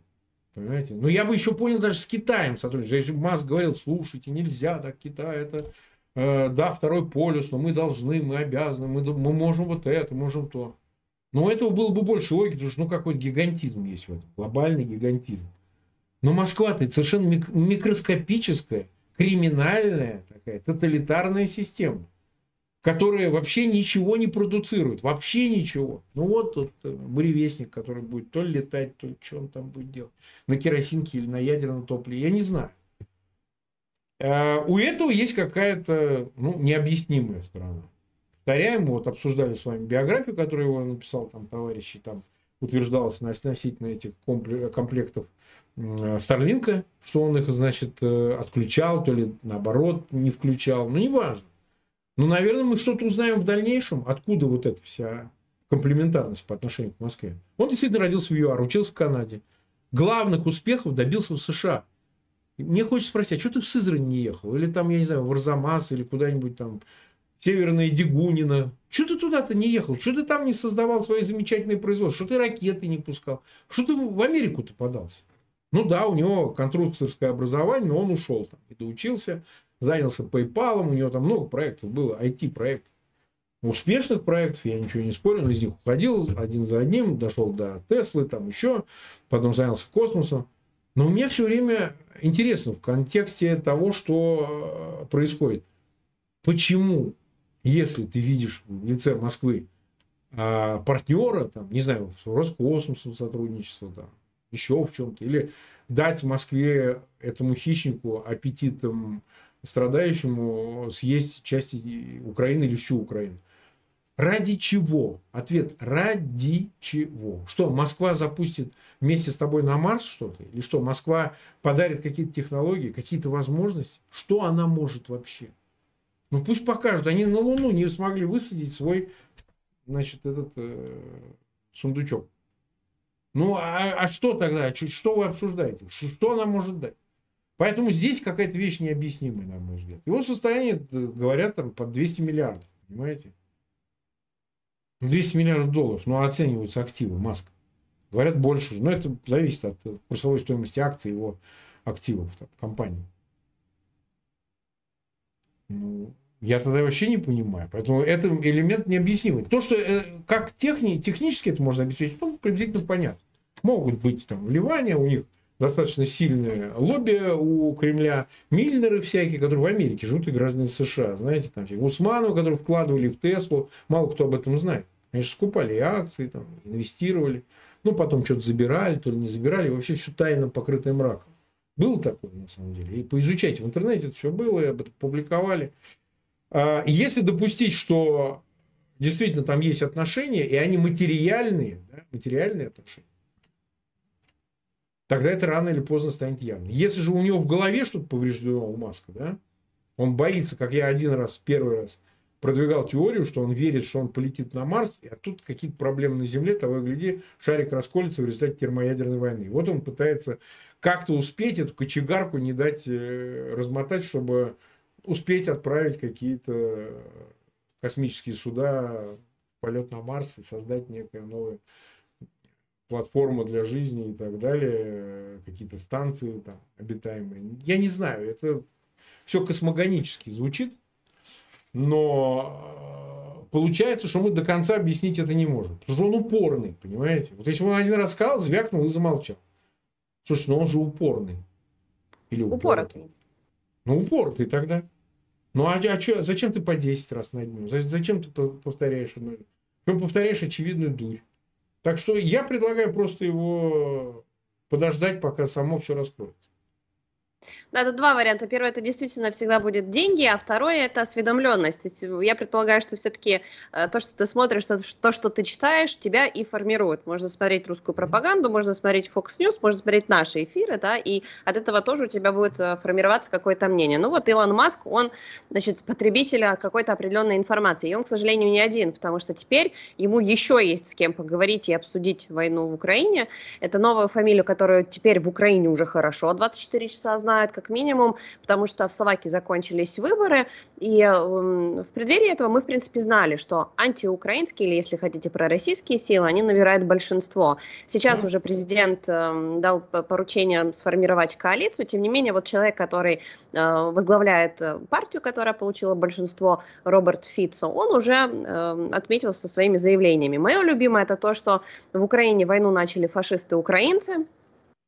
Понимаете? Ну, я бы еще понял даже с Китаем бы Маск говорил, слушайте, нельзя так, Китай это, э, да, второй полюс, но мы должны, мы обязаны, мы, мы можем вот это, можем то. Но у этого было бы больше логики, потому что ну какой-то гигантизм есть в этом, глобальный гигантизм. Но Москва-то совершенно мик- микроскопическая, криминальная такая, тоталитарная система которые вообще ничего не продуцируют, вообще ничего. Ну вот тот э, буревестник, который будет то ли летать, то ли что он там будет делать, на керосинке или на ядерном топливе, я не знаю. А у этого есть какая-то ну, необъяснимая сторона. повторяем. Вот обсуждали с вами биографию, которую его написал там товарищи, там утверждалось относительно этих комплектов Старлинка, что он их, значит, э, отключал, то ли наоборот не включал, ну, неважно. Ну, наверное, мы что-то узнаем в дальнейшем, откуда вот эта вся комплементарность по отношению к Москве. Он действительно родился в ЮАР, учился в Канаде. Главных успехов добился в США. мне хочется спросить, а что ты в Сызрань не ехал? Или там, я не знаю, в Арзамас, или куда-нибудь там, Северная Дегунина. Что ты туда-то не ехал? Что ты там не создавал свои замечательные производства? Что ты ракеты не пускал? Что ты в Америку-то подался? Ну да, у него конструкторское образование, но он ушел там и доучился, занялся PayPal, у него там много проектов было, IT-проектов. Успешных проектов, я ничего не спорю, но из них уходил один за одним, дошел до Теслы, там еще, потом занялся космосом. Но мне все время интересно в контексте того, что э, происходит. Почему, если ты видишь в лице Москвы а, партнера, там, не знаю, с Роскосмосом сотрудничество, там, еще в чем-то. Или дать Москве, этому хищнику, аппетитом страдающему, съесть части Украины или всю Украину. Ради чего? Ответ – ради чего? Что, Москва запустит вместе с тобой на Марс что-то? Или что, Москва подарит какие-то технологии, какие-то возможности? Что она может вообще? Ну, пусть покажут. Они на Луну не смогли высадить свой, значит, этот э, сундучок. Ну, а, а что тогда? Что вы обсуждаете? Что она может дать? Поэтому здесь какая-то вещь необъяснимая, на мой взгляд. Его состояние, э, говорят, там под 200 миллиардов, понимаете? 200 ну, миллиардов долларов, ну, оцениваются активы Маска. Говорят, больше. Но это зависит от курсовой стоимости акций его активов там, компании. Ну, я тогда вообще не понимаю. Поэтому это элемент необъяснимый. То, что э, как техни, технически это можно обеспечить, ну, приблизительно понятно. Могут быть там вливания, у них достаточно сильное лобби у Кремля, Мильнеры всякие, которые в Америке живут и граждане США. Знаете, там всякие Усманов, которые вкладывали в Теслу, мало кто об этом знает. Они же скупали акции, там, инвестировали. Ну, потом что-то забирали, то ли не забирали. Вообще все тайно покрытое мраком. Было такое, на самом деле. И поизучайте в интернете, это все было, и об этом публиковали. А, если допустить, что действительно там есть отношения, и они материальные, да, материальные отношения, тогда это рано или поздно станет явно. Если же у него в голове что-то повреждено у Маска, да, он боится, как я один раз, первый раз продвигал теорию, что он верит, что он полетит на Марс, а тут какие-то проблемы на Земле, того и гляди, шарик расколется в результате термоядерной войны. Вот он пытается как-то успеть эту кочегарку не дать э, размотать, чтобы успеть отправить какие-то космические суда полет на Марс и создать некую новую платформу для жизни и так далее, какие-то станции там обитаемые. Я не знаю, это все космогонически звучит, но э, получается, что мы до конца объяснить это не можем. Потому что он упорный, понимаете? Вот если он один раз сказал, звякнул и замолчал. Слушай, ну он же упорный. Или упоротый. упоротый. Ну, упоротый тогда. Ну, а, а чё, зачем ты по 10 раз на дню? Зачем ты повторяешь одно? Ты повторяешь очевидную дурь. Так что я предлагаю просто его подождать, пока само все раскроется. Да, тут два варианта. Первый это действительно всегда будет деньги, а второй это осведомленность. Я предполагаю, что все-таки э, то, что ты смотришь, то, то, что ты читаешь, тебя и формирует. Можно смотреть русскую пропаганду, можно смотреть Fox News, можно смотреть наши эфиры, да, и от этого тоже у тебя будет э, формироваться какое-то мнение. Ну вот Илон Маск, он, значит, потребителя какой-то определенной информации. И он, к сожалению, не один, потому что теперь ему еще есть с кем поговорить и обсудить войну в Украине. Это новая фамилия, которую теперь в Украине уже хорошо 24 часа знают, как минимум, потому что в Словакии закончились выборы, и в преддверии этого мы, в принципе, знали, что антиукраинские, или, если хотите, пророссийские силы, они набирают большинство. Сейчас уже президент э, дал поручение сформировать коалицию, тем не менее, вот человек, который э, возглавляет э, партию, которая получила большинство, Роберт Фицо, он уже э, отметил со своими заявлениями. Мое любимое это то, что в Украине войну начали фашисты-украинцы,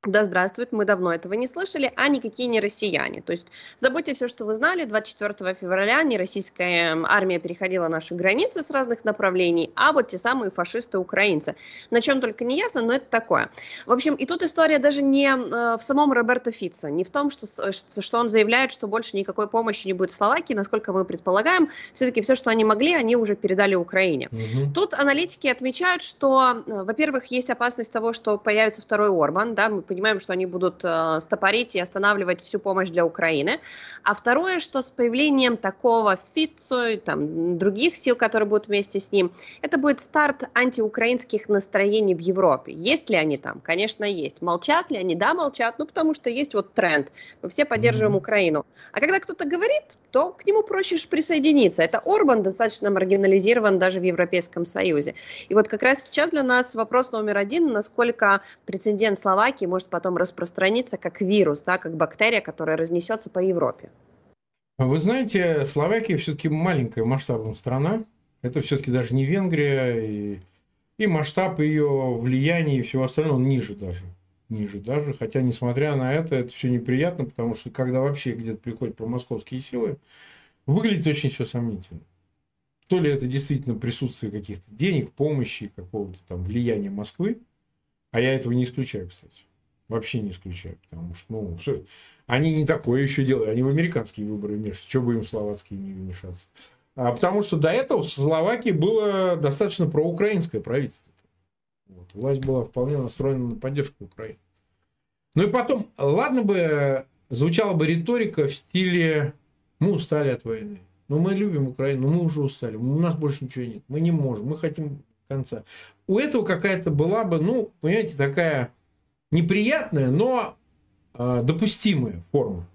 Да здравствует, мы давно этого не слышали, а никакие не россияне. То есть забудьте все, что вы знали, 24 февраля не российская эм, армия переходила наши границы с разных направлений, а вот те самые фашисты-украинцы. На чем только не ясно, но это такое. В общем, и тут история даже не э, в самом Роберто Фице, не в том, что, что он заявляет, что больше никакой помощи не будет в Словакии, насколько мы предполагаем, все-таки все, что они могли, они уже передали Украине. Угу. Тут аналитики отмечают, что, э, во-первых, есть опасность того, что появится второй Орбан, да, мы понимаем, что они будут э, стопорить и останавливать всю помощь для Украины. А второе, что с появлением такого Фицо и там, других сил, которые будут вместе с ним, это будет старт антиукраинских настроений в Европе. Есть ли они там? Конечно, есть. Молчат ли они? Да, молчат, ну потому что есть вот тренд. Мы все поддерживаем. Украину. А когда кто-то говорит, то к нему проще присоединиться. Это Орбан достаточно маргинализирован даже в Европейском Союзе. И вот как раз сейчас для нас вопрос номер один, насколько прецедент Словакии может потом распространиться как вирус, да, как бактерия, которая разнесется по Европе. А вы знаете, Словакия все-таки маленькая масштабом страна. Это все-таки даже не Венгрия. И, и масштаб ее влияния и всего остального ниже даже. Ниже даже. Хотя, несмотря на это, это все неприятно, потому что когда вообще где-то приходят промосковские силы, выглядит очень все сомнительно. То ли это действительно присутствие каких-то денег, помощи, какого-то там влияния Москвы, а я этого не исключаю, кстати. Вообще не исключаю, потому что, ну, они не такое еще делают, они в американские выборы вмешиваются, что бы им в словацкие не вмешаться. А, потому что до этого в Словакии было достаточно проукраинское правительство. Вот. Власть была вполне настроена на поддержку Украины. Ну и потом, ладно бы, звучала бы риторика в стиле «мы устали от войны». Но мы любим Украину, но мы уже устали, у нас больше ничего нет, мы не можем, мы хотим конца. У этого какая-то была бы, ну, понимаете, такая неприятная, но э, допустимая форма.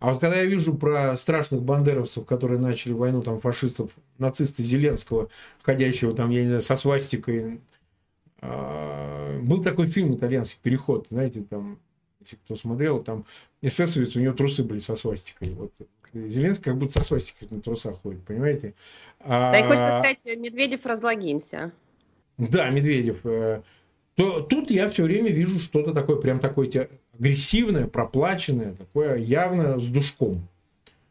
А вот когда я вижу про страшных бандеровцев, которые начали войну, там, фашистов, нацисты Зеленского, ходящего там, я не знаю, со свастикой, э, был такой фильм итальянский «Переход», знаете, там, если кто смотрел, там эсэсовец, у него трусы были со свастикой. Вот. Зеленский как будто со свастикой на трусах ходит, понимаете? А, да и хочется сказать, Медведев разлогинься. Да, Медведев. То тут я все время вижу что-то такое, прям такое агрессивное, проплаченное, такое явно с душком.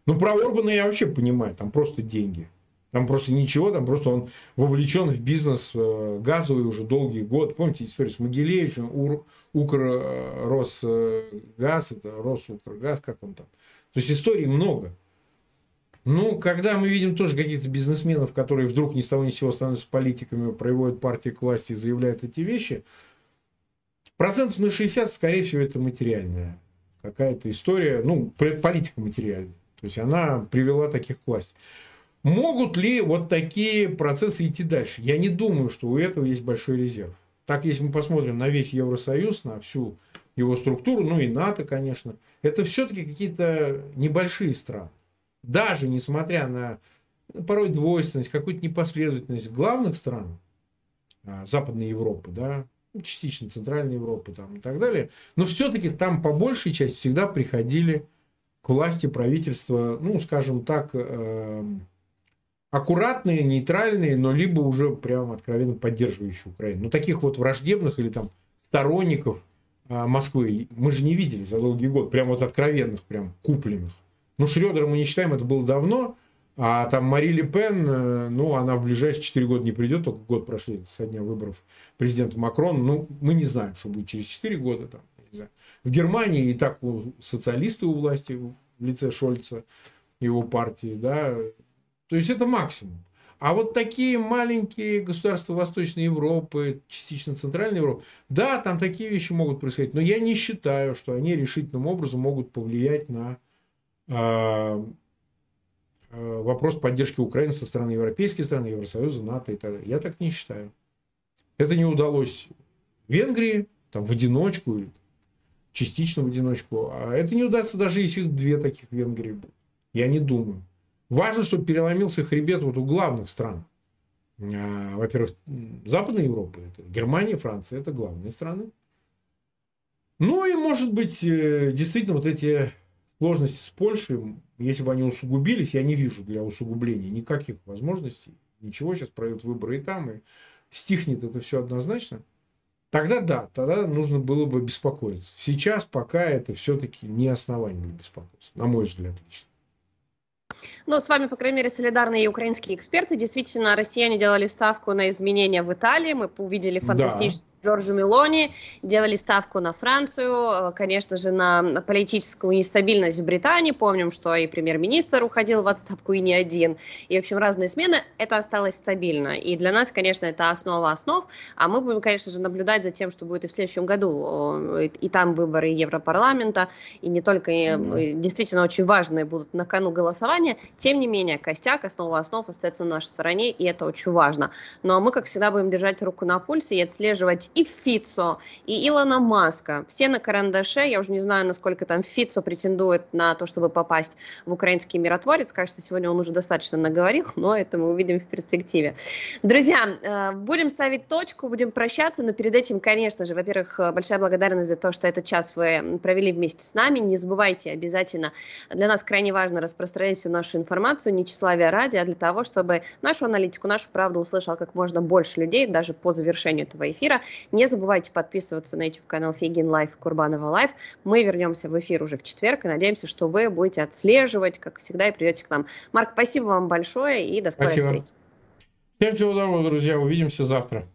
Ну, про Орбана я вообще понимаю, там просто деньги. Там просто ничего, там просто он вовлечен в бизнес э, газовый уже долгие годы. Помните историю с Могилевичем, Укр, э, Росгаз, это Росукргаз, как он там. То есть историй много. Ну, когда мы видим тоже каких-то бизнесменов, которые вдруг ни с того ни с сего становятся политиками, проводят партии к власти и заявляют эти вещи, процентов на 60, скорее всего, это материальная какая-то история, ну, политика материальная. То есть она привела таких к власти. Могут ли вот такие процессы идти дальше? Я не думаю, что у этого есть большой резерв. Так, если мы посмотрим на весь Евросоюз, на всю его структуру, ну и НАТО, конечно, это все-таки какие-то небольшие страны даже несмотря на порой двойственность, какую-то непоследовательность главных стран а, Западной Европы, да, ну, частично Центральной Европы там, и так далее, но все-таки там по большей части всегда приходили к власти правительства, ну, скажем так, э, аккуратные, нейтральные, но либо уже прям откровенно поддерживающие Украину. Но таких вот враждебных или там сторонников э, Москвы мы же не видели за долгий год, прям вот откровенных, прям купленных. Ну, Шредера мы не считаем, это было давно. А там Мари Ле Пен, э, ну, она в ближайшие 4 года не придет, только год прошли со дня выборов президента Макрона. Ну, мы не знаем, что будет через 4 года. Там. В Германии и так у социалисты у власти в лице Шольца, его партии, да. То есть это максимум. А вот такие маленькие государства Восточной Европы, частично Центральной Европы, да, там такие вещи могут происходить, но я не считаю, что они решительным образом могут повлиять на вопрос поддержки Украины со стороны европейских стран, Евросоюза, НАТО и так далее. Я так не считаю. Это не удалось Венгрии, там, в одиночку или частично в одиночку. А это не удастся даже если две таких Венгрии будут. Я не думаю. Важно, чтобы переломился хребет вот у главных стран. Во-первых, Западной Европы. Это Германия, Франция. Это главные страны. Ну и, может быть, э, действительно вот эти сложности с Польшей, если бы они усугубились, я не вижу для усугубления никаких возможностей. Ничего, сейчас пройдут выборы и там, и стихнет это все однозначно. Тогда да, тогда нужно было бы беспокоиться. Сейчас пока это все-таки не основание для беспокойства, на мой взгляд лично. Ну, с вами, по крайней мере, солидарные и украинские эксперты. Действительно, россияне делали ставку на изменения в Италии. Мы увидели фантастическую. Джорджу Мелони, делали ставку на Францию, э, конечно же, на политическую нестабильность в Британии. Помним, что и премьер-министр уходил в отставку, и не один. И, в общем, разные смены. Это осталось стабильно. И для нас, конечно, это основа основ. А мы будем, конечно же, наблюдать за тем, что будет и в следующем году. И там выборы Европарламента, и не только, mm-hmm. действительно, очень важные будут на кону голосования. Тем не менее, костяк, основа основ остается на нашей стороне, и это очень важно. Но мы, как всегда, будем держать руку на пульсе и отслеживать и Фицо, и Илона Маска. Все на карандаше. Я уже не знаю, насколько там Фицо претендует на то, чтобы попасть в украинский миротворец. Кажется, сегодня он уже достаточно наговорил, но это мы увидим в перспективе. Друзья, э, будем ставить точку, будем прощаться, но перед этим, конечно же, во-первых, большая благодарность за то, что этот час вы провели вместе с нами. Не забывайте обязательно, для нас крайне важно распространять всю нашу информацию, не тщеславие ради, а для того, чтобы нашу аналитику, нашу правду услышал как можно больше людей, даже по завершению этого эфира. Не забывайте подписываться на YouTube-канал Фейгин Live и Курбанова Live. Мы вернемся в эфир уже в четверг и надеемся, что вы будете отслеживать, как всегда, и придете к нам. Марк, спасибо вам большое и до скорой спасибо. встречи. Всем всего доброго, друзья. Увидимся завтра.